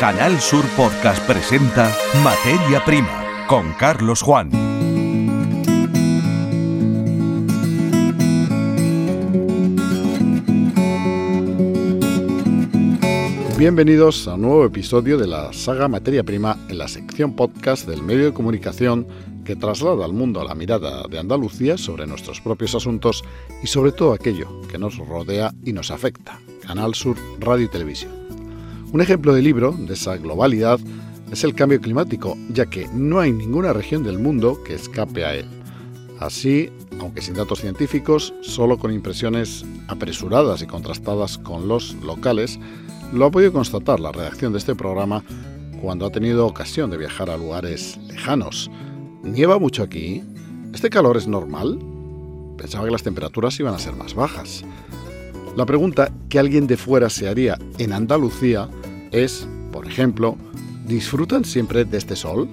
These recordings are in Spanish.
Canal Sur Podcast presenta Materia Prima con Carlos Juan. Bienvenidos a un nuevo episodio de la saga Materia Prima en la sección podcast del medio de comunicación que traslada al mundo la mirada de Andalucía sobre nuestros propios asuntos y sobre todo aquello que nos rodea y nos afecta. Canal Sur Radio y Televisión. Un ejemplo de libro de esa globalidad es el cambio climático, ya que no hay ninguna región del mundo que escape a él. Así, aunque sin datos científicos, solo con impresiones apresuradas y contrastadas con los locales, lo ha podido constatar la redacción de este programa cuando ha tenido ocasión de viajar a lugares lejanos. ¿Nieva mucho aquí? ¿Este calor es normal? Pensaba que las temperaturas iban a ser más bajas. La pregunta que alguien de fuera se haría en Andalucía es, por ejemplo, ¿disfrutan siempre de este sol?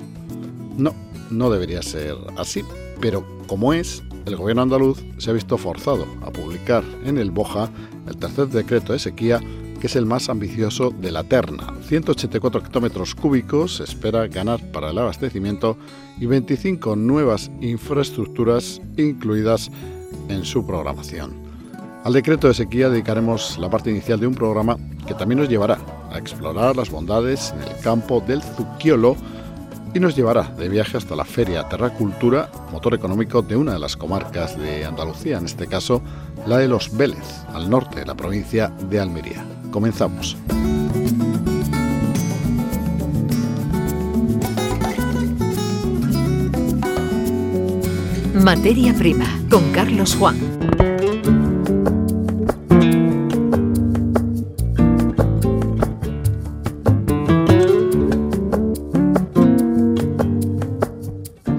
No, no debería ser así, pero como es, el gobierno andaluz se ha visto forzado a publicar en el Boja el tercer decreto de sequía que es el más ambicioso de la terna. 184 hectómetros cúbicos espera ganar para el abastecimiento y 25 nuevas infraestructuras incluidas en su programación. Al decreto de sequía dedicaremos la parte inicial de un programa que también nos llevará a explorar las bondades en el campo del Zucchiolo y nos llevará de viaje hasta la Feria Terracultura, motor económico de una de las comarcas de Andalucía, en este caso la de Los Vélez, al norte de la provincia de Almería. Comenzamos. Materia Prima con Carlos Juan.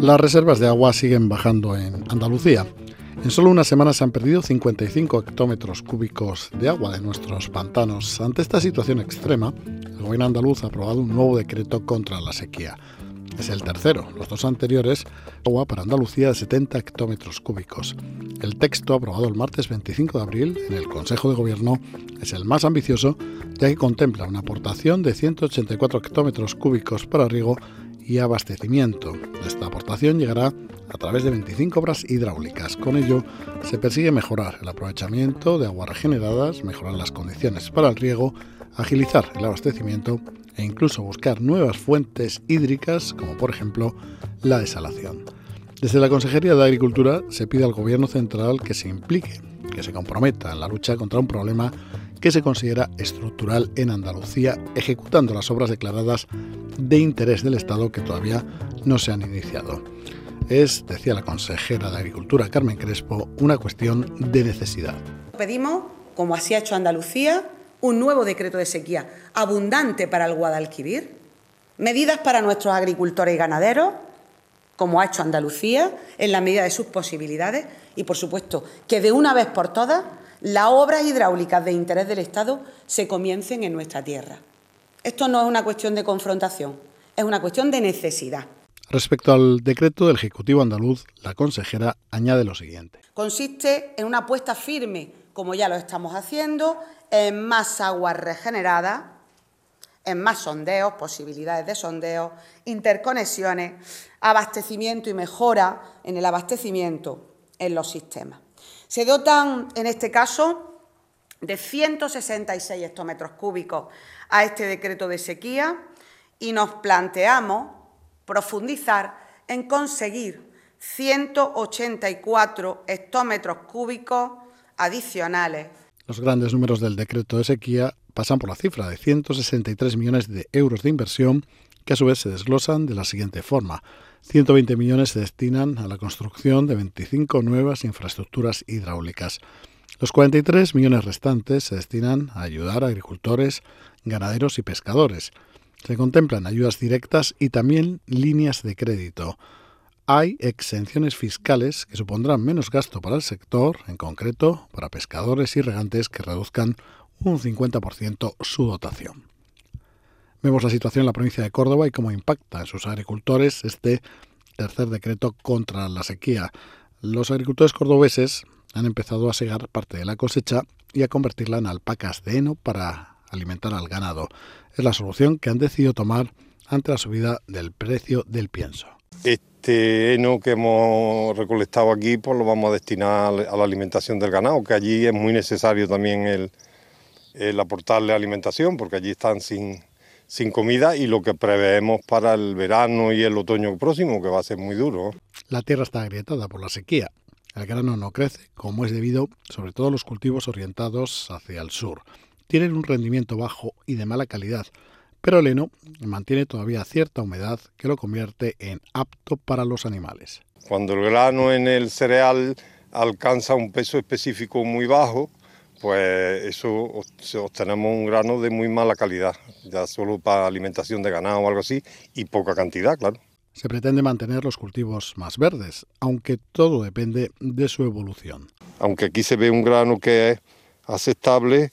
Las reservas de agua siguen bajando en Andalucía. En solo una semana se han perdido 55 hectómetros cúbicos de agua de nuestros pantanos. Ante esta situación extrema, el gobierno andaluz ha aprobado un nuevo decreto contra la sequía. Es el tercero. Los dos anteriores, agua para Andalucía de 70 hectómetros cúbicos. El texto aprobado el martes 25 de abril en el Consejo de Gobierno es el más ambicioso, ya que contempla una aportación de 184 hectómetros cúbicos para riego y abastecimiento. Esta aportación llegará a través de 25 obras hidráulicas. Con ello se persigue mejorar el aprovechamiento de aguas regeneradas, mejorar las condiciones para el riego, agilizar el abastecimiento e incluso buscar nuevas fuentes hídricas, como por ejemplo la desalación. Desde la Consejería de Agricultura se pide al Gobierno central que se implique, que se comprometa en la lucha contra un problema que se considera estructural en Andalucía, ejecutando las obras declaradas de interés del Estado que todavía no se han iniciado. Es, decía la consejera de Agricultura Carmen Crespo, una cuestión de necesidad. Pedimos, como así ha hecho Andalucía, un nuevo decreto de sequía abundante para el Guadalquivir, medidas para nuestros agricultores y ganaderos, como ha hecho Andalucía, en la medida de sus posibilidades, y por supuesto que de una vez por todas las obras hidráulicas de interés del Estado se comiencen en nuestra tierra. Esto no es una cuestión de confrontación, es una cuestión de necesidad. Respecto al decreto del Ejecutivo andaluz, la consejera añade lo siguiente. Consiste en una apuesta firme, como ya lo estamos haciendo, en más agua regenerada, en más sondeos, posibilidades de sondeos, interconexiones, abastecimiento y mejora en el abastecimiento en los sistemas. Se dotan, en este caso, de 166 hectómetros cúbicos a este decreto de sequía y nos planteamos profundizar en conseguir 184 hectómetros cúbicos adicionales. Los grandes números del decreto de sequía pasan por la cifra de 163 millones de euros de inversión que a su vez se desglosan de la siguiente forma. 120 millones se destinan a la construcción de 25 nuevas infraestructuras hidráulicas. Los 43 millones restantes se destinan a ayudar a agricultores, ganaderos y pescadores. Se contemplan ayudas directas y también líneas de crédito. Hay exenciones fiscales que supondrán menos gasto para el sector, en concreto para pescadores y regantes que reduzcan un 50% su dotación. Vemos la situación en la provincia de Córdoba y cómo impacta en sus agricultores este tercer decreto contra la sequía. Los agricultores cordobeses han empezado a segar parte de la cosecha y a convertirla en alpacas de heno para alimentar al ganado. Es la solución que han decidido tomar ante la subida del precio del pienso. Este heno que hemos recolectado aquí pues lo vamos a destinar a la alimentación del ganado, que allí es muy necesario también el, el aportarle alimentación, porque allí están sin, sin comida y lo que preveemos para el verano y el otoño próximo, que va a ser muy duro. La tierra está agrietada por la sequía. El grano no crece, como es debido sobre todo a los cultivos orientados hacia el sur. Tienen un rendimiento bajo y de mala calidad, pero el heno mantiene todavía cierta humedad que lo convierte en apto para los animales. Cuando el grano en el cereal alcanza un peso específico muy bajo, pues eso obtenemos un grano de muy mala calidad, ya solo para alimentación de ganado o algo así, y poca cantidad, claro. Se pretende mantener los cultivos más verdes, aunque todo depende de su evolución. Aunque aquí se ve un grano que es aceptable,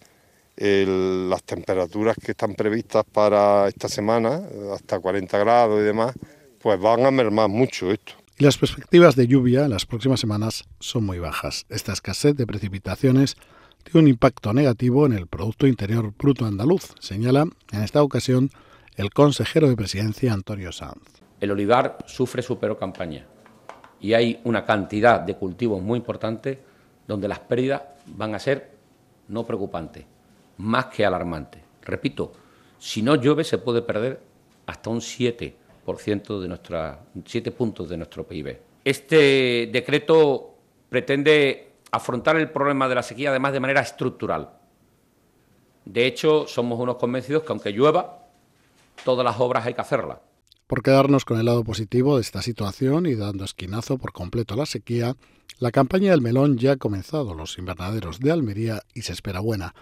las temperaturas que están previstas para esta semana, hasta 40 grados y demás, pues van a mermar mucho esto. Y las perspectivas de lluvia en las próximas semanas son muy bajas. Esta escasez de precipitaciones tiene un impacto negativo en el Producto Interior Bruto andaluz, señala en esta ocasión el consejero de presidencia Antonio Sanz. El olivar sufre su peor campaña y hay una cantidad de cultivos muy importantes donde las pérdidas van a ser no preocupantes, más que alarmante. Repito, si no llueve se puede perder hasta un 7% de nuestra 7 puntos de nuestro PIB. Este decreto pretende afrontar el problema de la sequía además de manera estructural. De hecho, somos unos convencidos que aunque llueva, todas las obras hay que hacerlas. Por quedarnos con el lado positivo de esta situación y dando esquinazo por completo a la sequía, la campaña del melón ya ha comenzado los invernaderos de Almería y se espera buena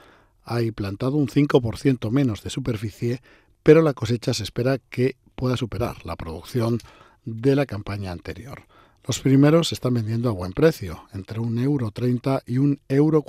hay plantado un 5% menos de superficie, pero la cosecha se espera que pueda superar la producción de la campaña anterior. Los primeros se están vendiendo a buen precio, entre un euro y un euro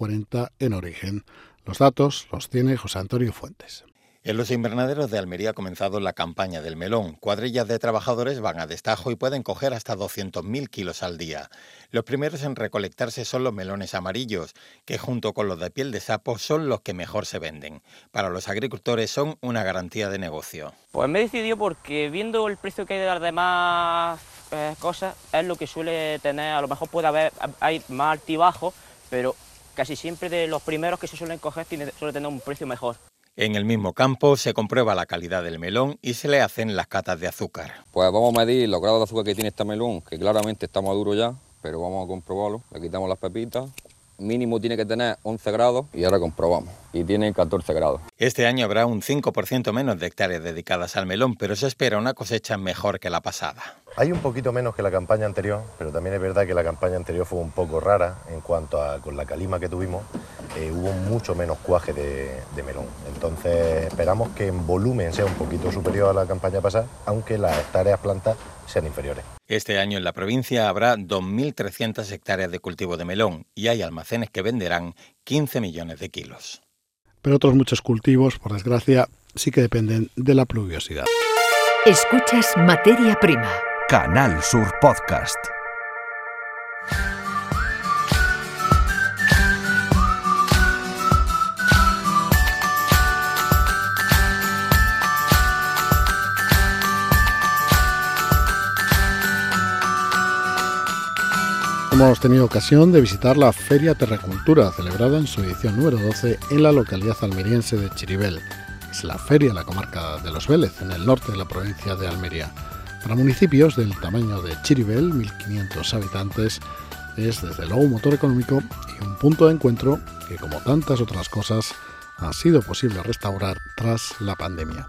en origen. Los datos los tiene José Antonio Fuentes. En los invernaderos de Almería ha comenzado la campaña del melón. Cuadrillas de trabajadores van a destajo y pueden coger hasta 200.000 kilos al día. Los primeros en recolectarse son los melones amarillos, que junto con los de piel de sapo son los que mejor se venden. Para los agricultores son una garantía de negocio. Pues me he decidido porque viendo el precio que hay de las demás eh, cosas, es lo que suele tener, a lo mejor puede haber hay más altibajos, pero casi siempre de los primeros que se suelen coger suele tener un precio mejor. En el mismo campo se comprueba la calidad del melón y se le hacen las catas de azúcar. Pues vamos a medir los grados de azúcar que tiene este melón, que claramente está maduro ya, pero vamos a comprobarlo. Le quitamos las pepitas. Mínimo tiene que tener 11 grados y ahora comprobamos. Y tiene 14 grados. Este año habrá un 5% menos de hectáreas dedicadas al melón, pero se espera una cosecha mejor que la pasada. Hay un poquito menos que la campaña anterior, pero también es verdad que la campaña anterior fue un poco rara en cuanto a con la calima que tuvimos, eh, hubo mucho menos cuaje de, de, melón. Entonces esperamos que en volumen sea un poquito superior a la campaña pasada, aunque las hectáreas plantas sean inferiores. Este año en la provincia habrá 2.300 hectáreas de cultivo de melón y hay almacenes que venderán 15 millones de kilos. Pero otros muchos cultivos, por desgracia, sí que dependen de la pluviosidad. Escuchas Materia Prima. Canal Sur Podcast. Hemos tenido ocasión de visitar la Feria Terracultura, celebrada en su edición número 12 en la localidad almeriense de Chiribel. Es la feria en la comarca de Los Vélez, en el norte de la provincia de Almería. Para municipios del tamaño de Chiribel, 1.500 habitantes, es desde luego un motor económico y un punto de encuentro que, como tantas otras cosas, ha sido posible restaurar tras la pandemia.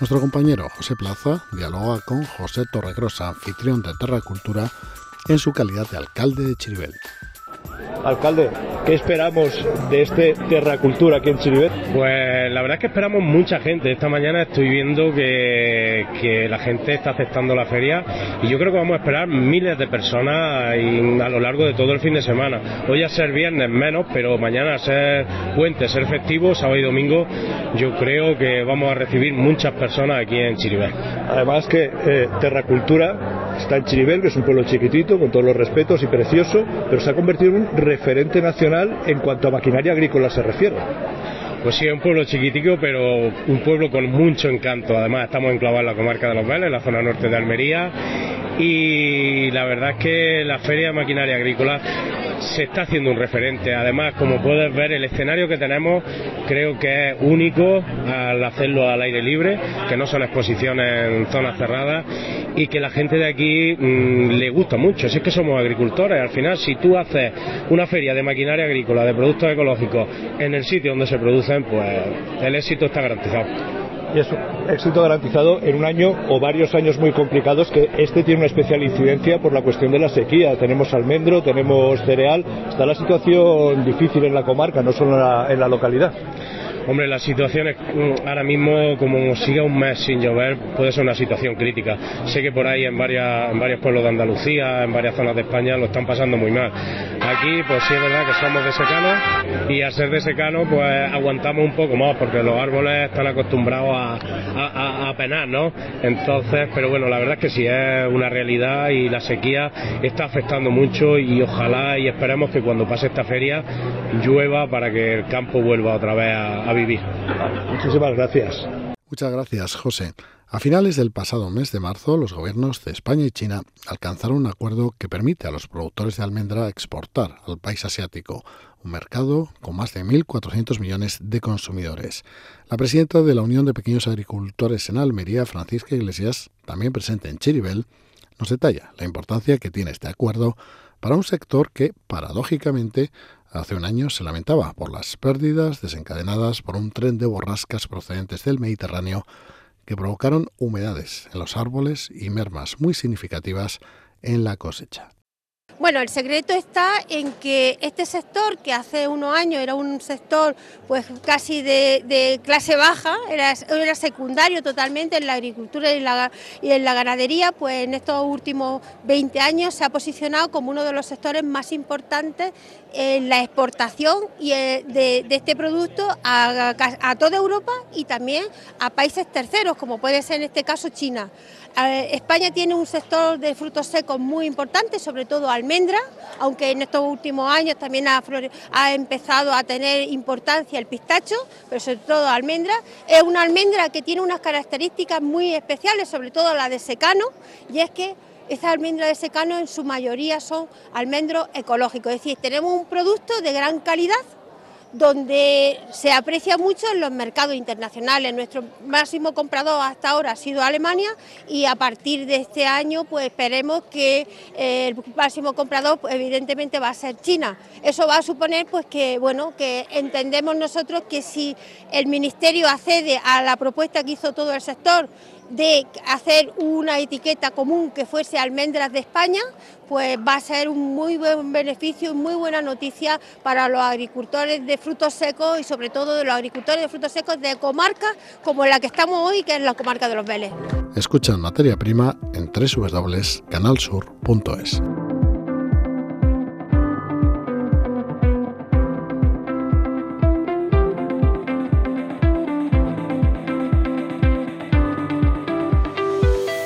Nuestro compañero José Plaza dialoga con José Torregrosa, anfitrión de Terracultura, en su calidad de alcalde de Chiribel. Alcalde, ¿qué esperamos de este Terracultura aquí en Chiribet? Pues la verdad es que esperamos mucha gente. Esta mañana estoy viendo que, que, la gente está aceptando la feria y yo creo que vamos a esperar miles de personas a lo largo de todo el fin de semana. Hoy a ser viernes menos, pero mañana a ser puente, ser festivo, sábado y domingo, yo creo que vamos a recibir muchas personas aquí en Chiribet. Además que eh, Terracultura está en Chiribel, que es un pueblo chiquitito, con todos los respetos y precioso, pero se ha convertido en un referente nacional en cuanto a maquinaria agrícola se refiere. Pues sí, es un pueblo chiquitico, pero un pueblo con mucho encanto. Además, estamos enclavados en la comarca de Los Vélez, en la zona norte de Almería. Y la verdad es que la Feria de Maquinaria Agrícola se está haciendo un referente. Además, como puedes ver, el escenario que tenemos creo que es único al hacerlo al aire libre, que no son exposiciones en zonas cerradas y que la gente de aquí mm, le gusta mucho. Si es que somos agricultores, al final, si tú haces una feria de maquinaria agrícola, de productos ecológicos en el sitio donde se producen, pues el éxito está garantizado y es un éxito garantizado en un año o varios años muy complicados que este tiene una especial incidencia por la cuestión de la sequía. Tenemos almendro, tenemos cereal, está la situación difícil en la comarca, no solo en la, en la localidad. Hombre, la situación es mm, ahora mismo, como siga un mes sin llover, puede ser una situación crítica. Sé que por ahí en, varias, en varios pueblos de Andalucía, en varias zonas de España, lo están pasando muy mal. Aquí, pues sí es verdad que somos de secano y al ser de secano, pues aguantamos un poco más porque los árboles están acostumbrados a, a, penar, ¿no? Entonces, pero bueno, la verdad es que sí es una realidad y la sequía está afectando mucho y ojalá y esperemos que cuando pase esta feria llueva para que el campo vuelva otra vez a, a Muchísimas gracias. Muchas gracias, José. A finales del pasado mes de marzo, los gobiernos de España y China alcanzaron un acuerdo que permite a los productores de almendra exportar al país asiático, un mercado con más de 1.400 millones de consumidores. La presidenta de la Unión de Pequeños Agricultores en Almería, Francisca Iglesias, también presente en Chiribel, nos detalla la importancia que tiene este acuerdo para un sector que, paradójicamente, hace un año se lamentaba por las pérdidas desencadenadas por un tren de borrascas procedentes del Mediterráneo que provocaron humedades en los árboles y mermas muy significativas en la cosecha. Bueno, el secreto está en que este sector, que hace unos años era un sector pues casi de, clase baja, era, secundario totalmente en la agricultura y, en la ganadería, pues en estos últimos 20 años se ha posicionado como uno de los sectores más importantes en la exportación y eh, de, este producto a toda Europa y también a países terceros, como puede ser en este caso China. España tiene un sector de frutos secos muy importante, sobre todo almendra, aunque en estos últimos años también ha, empezado a tener importancia el pistacho, pero sobre todo almendra. Es una almendra que tiene unas características muy especiales, sobre todo la de secano, y es que esas almendras de secano en su mayoría son almendros ecológicos, es decir, tenemos un producto de gran calidad donde se aprecia mucho en los mercados internacionales. Nuestro máximo comprador hasta ahora ha sido Alemania y a partir de este año pues esperemos que eh, el máximo comprador pues, evidentemente va a ser China. Eso va a suponer pues que bueno, que entendemos nosotros que si el ministerio accede a la propuesta que hizo todo el sector de hacer una etiqueta común que fuese almendras de España, pues va a ser un muy buen beneficio y muy buena noticia para los agricultores de frutos secos y sobre todo de los agricultores de frutos secos de comarcas como la que estamos hoy, que es la comarca de los Vélez. Escuchan materia prima en www.canalsur.es.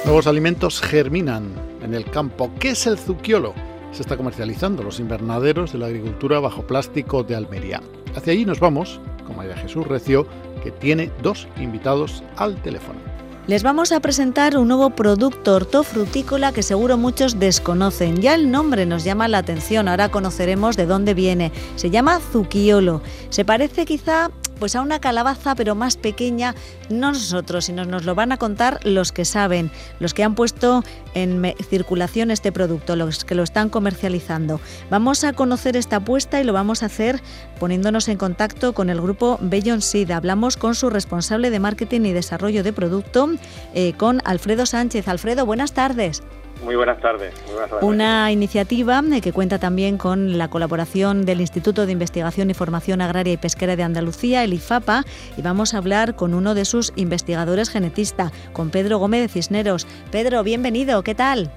Nuevos alimentos germinan en el campo. ¿Qué es el zucchiolo? Se está comercializando los invernaderos de la agricultura bajo plástico de Almería. Hacia allí nos vamos con María Jesús Recio, que tiene dos invitados al teléfono. Les vamos a presentar un nuevo producto hortofrutícola que seguro muchos desconocen. Ya el nombre nos llama la atención, ahora conoceremos de dónde viene. Se llama zucchiolo. Se parece quizá pues a una calabaza pero más pequeña, no nosotros, sino nos lo van a contar los que saben, los que han puesto en circulación este producto, los que lo están comercializando. Vamos a conocer esta apuesta y lo vamos a hacer poniéndonos en contacto con el grupo Beyond Seed. Hablamos con su responsable de marketing y desarrollo de producto, eh, con Alfredo Sánchez. Alfredo, buenas tardes. Muy buenas tardes. Una iniciativa eh, que cuenta también con la colaboración del Instituto de Investigación y Formación Agraria y Pesquera de Andalucía, el IFAPA, y vamos a hablar con uno de sus investigadores genetista, con Pedro Gómez de Cisneros. Pedro, bienvenido, ¿qué tal?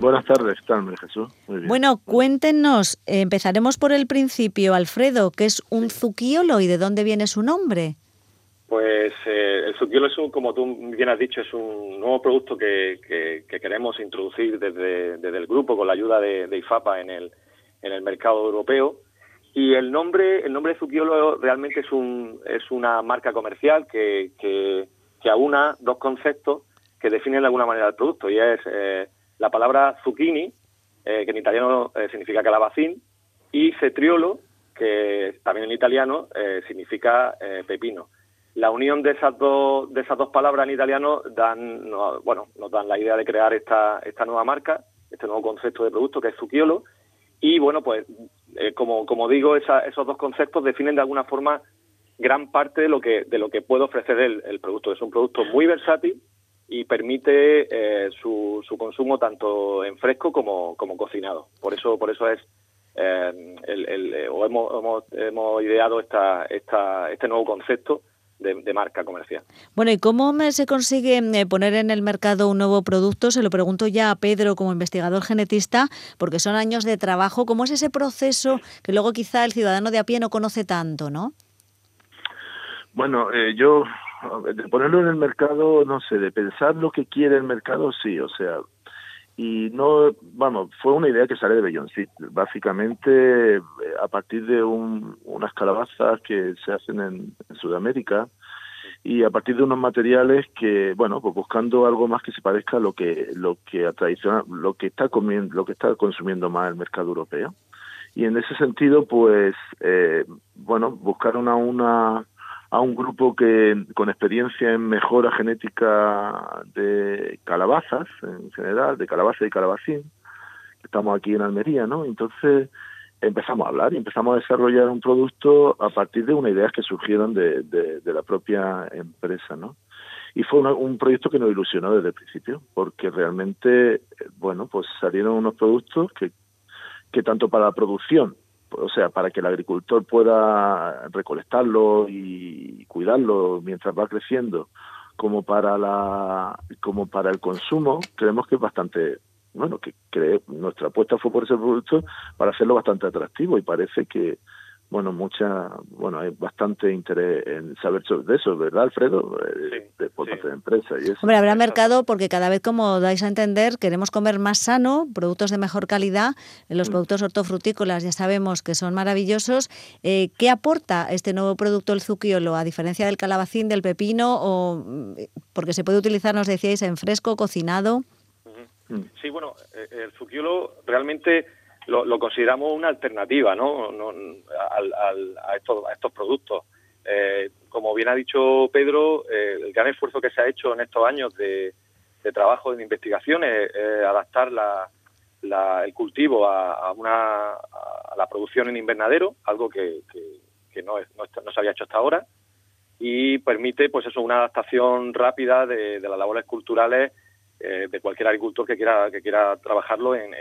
Buenas tardes, ¿qué tal, Jesús? Muy bien. Bueno, cuéntenos, eh, empezaremos por el principio, Alfredo, ¿qué es un zuquiolo y de dónde viene su nombre? Pues eh, el Zucchiolo es un, como tú bien has dicho, es un nuevo producto que, queremos introducir desde, el grupo con la ayuda de, IFAPA en el, mercado europeo Y el nombre, el nombre de Zucchiolo realmente es, un, es una marca comercial que, que, que aúna dos conceptos que definen de alguna manera el producto, y es eh, la palabra zucchini, eh, que en italiano eh, significa calabacín, y cetriolo, que también en italiano significa pepino. La unión de esas dos de esas dos palabras en italiano dan bueno nos dan la idea de crear esta esta nueva marca, este nuevo concepto de producto que es Zucchiolo y bueno pues como como digo esos dos conceptos definen de alguna forma gran parte de lo que de lo que puede ofrecer el, el producto. Es un producto muy versátil y permite eh, su, su, consumo tanto en fresco como, como cocinado. Por eso, por eso es eh, el, el, eh, o hemos, hemos, hemos ideado esta, esta, este nuevo concepto de, marca comercial. Bueno, ¿y cómo se consigue poner en el mercado un nuevo producto? Se lo pregunto ya a Pedro como investigador genetista, porque son años de trabajo. ¿Cómo es ese proceso que luego quizá el ciudadano de a pie no conoce tanto, no? Bueno, yo de ponerlo en el mercado, no sé, de pensar lo que quiere el mercado, sí, o sea, y no, vamos, fue una idea que sale de Belloncit, básicamente eh, a partir de unas calabazas que se hacen en, Sudamérica y a partir de unos materiales que, bueno, pues buscando algo más que se parezca a lo que lo que tradicional, lo que está comiendo, lo que está consumiendo más el mercado europeo. Y en ese sentido, pues, eh, bueno, buscaron a una a un grupo que con experiencia en mejora genética de calabazas en general, de calabaza y calabacín, estamos aquí en Almería, ¿no? Entonces empezamos a hablar y empezamos a desarrollar un producto a partir de unas ideas que surgieron de, de, la propia empresa, ¿no? Y fue un proyecto que nos ilusionó desde el principio, porque realmente, bueno, pues salieron unos productos que, que tanto para la producción o sea, para que el agricultor pueda recolectarlo y cuidarlo mientras va creciendo, como para la, como para el consumo, creemos que es bastante, bueno, que nuestra apuesta fue por ese producto para hacerlo bastante atractivo y parece que, bueno, mucha, bueno, hay bastante interés en saber sobre eso, ¿verdad, Alfredo? Eh, de, por parte de empresas y eso. Hombre, habrá mercado porque cada vez, como dais a entender, queremos comer más sano, productos de mejor calidad, los mm. productos hortofrutícolas ya sabemos que son maravillosos. Eh, ¿Qué aporta este nuevo producto, el zucchiolo, a diferencia del calabacín, del pepino, o mm, porque se puede utilizar, nos decíais, en fresco, cocinado? Sí, bueno, eh, el zucchiolo realmente lo, consideramos una alternativa ¿no? a, estos, a estos productos. Eh, como bien ha dicho Pedro, eh, el gran esfuerzo que se ha hecho en estos años de, trabajo de investigación es, adaptar el cultivo a, una, a la producción en invernadero, algo que, no, no, se había hecho hasta ahora, y permite pues eso una adaptación rápida de, las labores culturales eh, de cualquier agricultor que quiera que quiera trabajarlo en,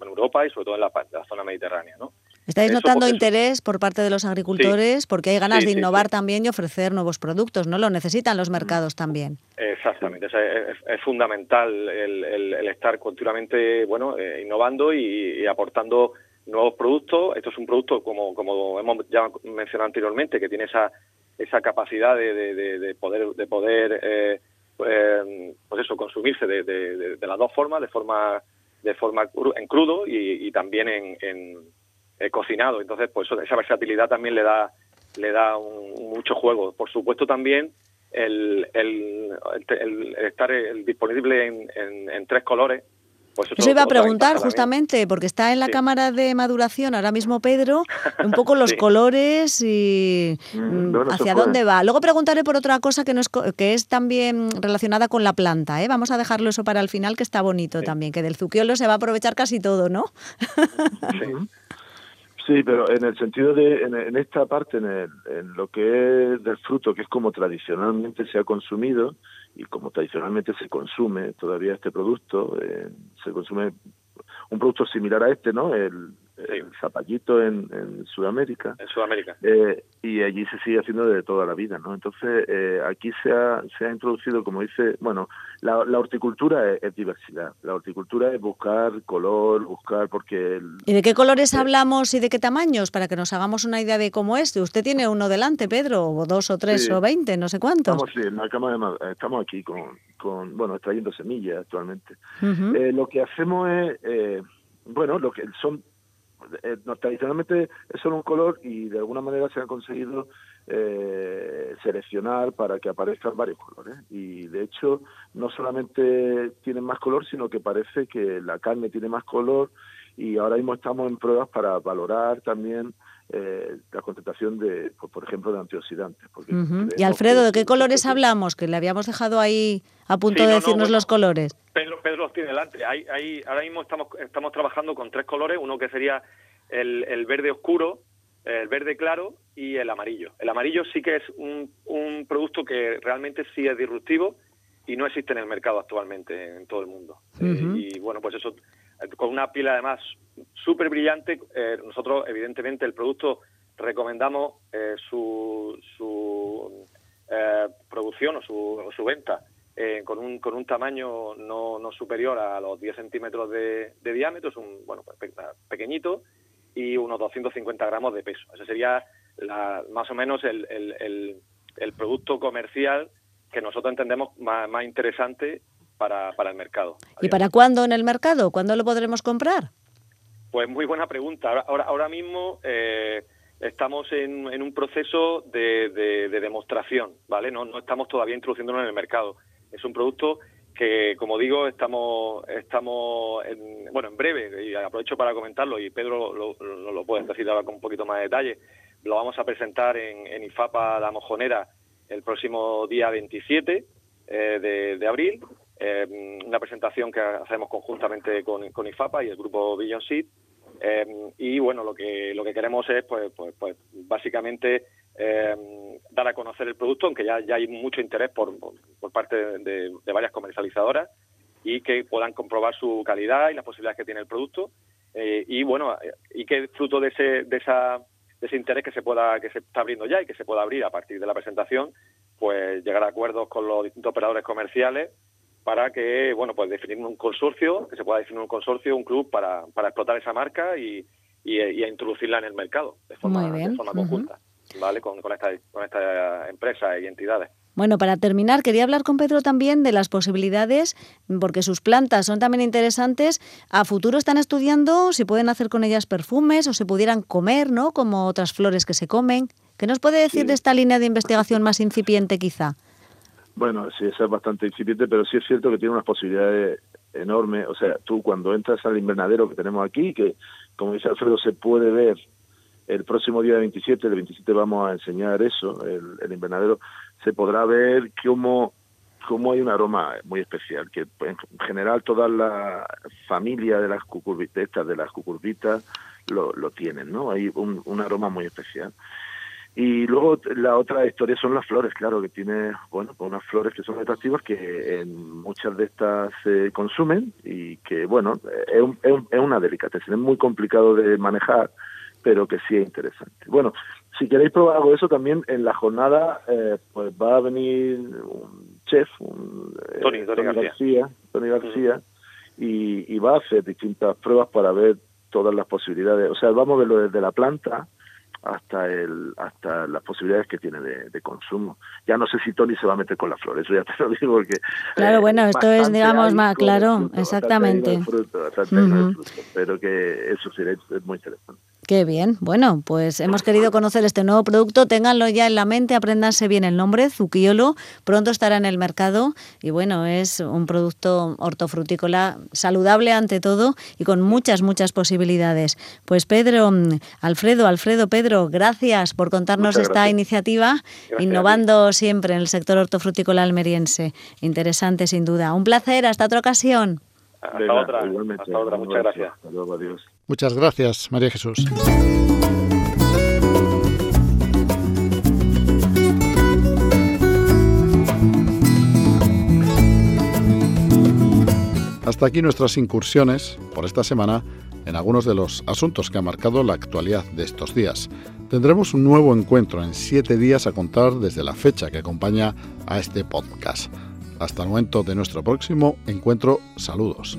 Europa y sobre todo en la, zona mediterránea, ¿no? ¿Estáis notando interés por parte de los agricultores? Porque hay ganas de innovar también y ofrecer nuevos productos, ¿no? Lo necesitan los mercados también. Exactamente, es, fundamental el, estar continuamente bueno, eh, innovando y, aportando nuevos productos. Esto es un producto, como, como hemos ya mencionado anteriormente, que tiene esa, esa capacidad de, poder, de poder eh, pues, pues eso, consumirse de, de, las dos formas, de forma de forma en crudo y, también en, eh, cocinado. Entonces, pues esa versatilidad también le da le da mucho juego. Por supuesto, también el, el, estar disponible en, en, tres colores pues eso, iba a preguntar justamente, porque está en la cámara de maduración ahora mismo Pedro, un poco los colores y mm, mm, hacia dónde va. Luego preguntaré por otra cosa que, no es, que es también relacionada con la planta. ¿eh? Vamos a dejarlo eso para el final, que está bonito también, que del zucchiolo se va a aprovechar casi todo, ¿no? Sí, pero en el sentido de, en, esta parte, en, lo que es del fruto, que es como tradicionalmente se ha consumido y como tradicionalmente se consume todavía este producto, eh, se consume un producto similar a este, ¿no? El, el zapallito en, en, Sudamérica. En Sudamérica. Eh, y allí se sigue haciendo de toda la vida, ¿no? Entonces, eh, aquí se ha, se ha introducido, como dice, bueno, la, la horticultura es, diversidad. La horticultura es buscar color, buscar, porque... ¿Y de qué colores hablamos y de qué tamaños? Para que nos hagamos una idea de cómo es. Usted tiene uno delante, Pedro, o dos o tres o veinte, no sé cuántos. Estamos, sí, en la cama de, estamos aquí con, con, bueno, extrayendo semillas actualmente. Eh, lo que hacemos es, bueno, lo que son eh, tradicionalmente es solo un color y de alguna manera se ha conseguido eh, seleccionar para que aparezcan varios colores. Y de hecho, no solamente tienen más color, sino que parece que la carne tiene más color y ahora mismo estamos en pruebas para valorar también eh, la concentración de, por ejemplo, de antioxidantes. Y Alfredo, ¿de qué colores hablamos? Que le habíamos dejado ahí a punto de decirnos los colores. Pedro, Pedro los tiene delante. Hay, ahora mismo estamos, estamos trabajando con tres colores, uno que sería el, el verde oscuro, el verde claro y el amarillo. El amarillo sí que es un, un producto que realmente sí es disruptivo y no existe en el mercado actualmente en todo el mundo. Eh, y bueno, pues eso con una piel además súper brillante. Eh, nosotros, evidentemente, el producto recomendamos eh, su, su eh, producción o su, su venta con, un, con un tamaño no, no superior a los 10 centímetros de, diámetro, es un bueno pues, pequeñito, y unos 250 gramos de peso. Ese sería la, más o menos el, el, el, producto comercial que nosotros entendemos más, más interesante para, para el mercado. ¿Y para cuándo en el mercado? ¿Cuándo lo podremos comprar? Pues muy buena pregunta. Ahora, ahora mismo eh, estamos en, en, un proceso de, de, demostración, ¿vale? No, no estamos todavía introduciéndolo en el mercado. Es un producto que, como digo, estamos, estamos en, bueno, en breve, y aprovecho para comentarlo, y Pedro lo, lo, lo puede decir ahora con un poquito más de detalle, lo vamos a presentar en, en IFAPA La Mojonera el próximo día 27 eh, de, de abril eh, una presentación que hacemos conjuntamente con, IFAPA y el grupo Billion Seed. Eh, y bueno, lo que lo que queremos es, pues, pues, pues básicamente eh, dar a conocer el producto, aunque ya, ya hay mucho interés por, por, parte de, de, varias comercializadoras y que puedan comprobar su calidad y las posibilidades que tiene el producto. y bueno, y que fruto de ese, de esa de ese interés que se pueda que se está abriendo ya y que se pueda abrir a partir de la presentación, pues llegar a acuerdos con los distintos operadores comerciales para que, bueno, pues definir un consorcio, que se pueda definir un consorcio, un club para, para explotar esa marca y, y, y introducirla en el mercado de forma, de forma conjunta, ¿vale? Con, con estas con esta empresas y entidades. Bueno, para terminar, quería hablar con Pedro también de las posibilidades, porque sus plantas son también interesantes. A futuro están estudiando si pueden hacer con ellas perfumes o se pudieran comer, ¿no? Como otras flores que se comen. ¿Qué nos puede decir de esta línea de investigación más incipiente, quizá? Bueno, sí, es bastante incipiente, pero sí es cierto que tiene unas posibilidades enormes. O sea, tú cuando entras al invernadero que tenemos aquí, que como dice Alfredo, se puede ver el próximo día 27, el 27 vamos a enseñar eso, el, invernadero, se podrá ver cómo, cómo hay un aroma muy especial, que en general toda la familia de las cucurbitas, de las cucurbitas lo, lo tienen, ¿no? Hay un aroma muy especial. Y luego la otra historia son las flores, claro, que tiene, bueno, pues unas flores que son atractivas que en muchas de estas se consumen y que, bueno, es, un, es, una delicateza, es muy complicado de manejar, pero que sí es interesante. Bueno, si queréis probar algo de eso también, en la jornada eh, pues va a venir un chef, un, eh, Tony, Tony, García, Tony García y, y va a hacer distintas pruebas para ver todas las posibilidades. O sea, vamos a verlo desde la planta, hasta el hasta las posibilidades que tiene de, consumo. Ya no sé si Tony se va a meter con las flores, eso ya te lo digo porque... Claro, bueno, esto es, digamos, más claro, exactamente. pero que eso es muy interesante. Qué bien. Bueno, pues hemos querido conocer este nuevo producto. Ténganlo ya en la mente, apréndanse bien el nombre, Zucchiolo. Pronto estará en el mercado y bueno, es un producto hortofrutícola saludable ante todo y con muchas, muchas posibilidades. Pues Pedro, Alfredo, Alfredo, Pedro, gracias por contarnos esta iniciativa, innovando siempre en el sector hortofrutícola almeriense. Interesante, sin duda. Un placer, hasta otra ocasión. Hasta otra, hasta otra, muchas gracias. Hasta luego, adiós. Muchas gracias, María Jesús. Hasta aquí nuestras incursiones por esta semana en algunos de los asuntos que han marcado la actualidad de estos días. Tendremos un nuevo encuentro en siete días a contar desde la fecha que acompaña a este podcast. Hasta el momento de nuestro próximo encuentro, saludos.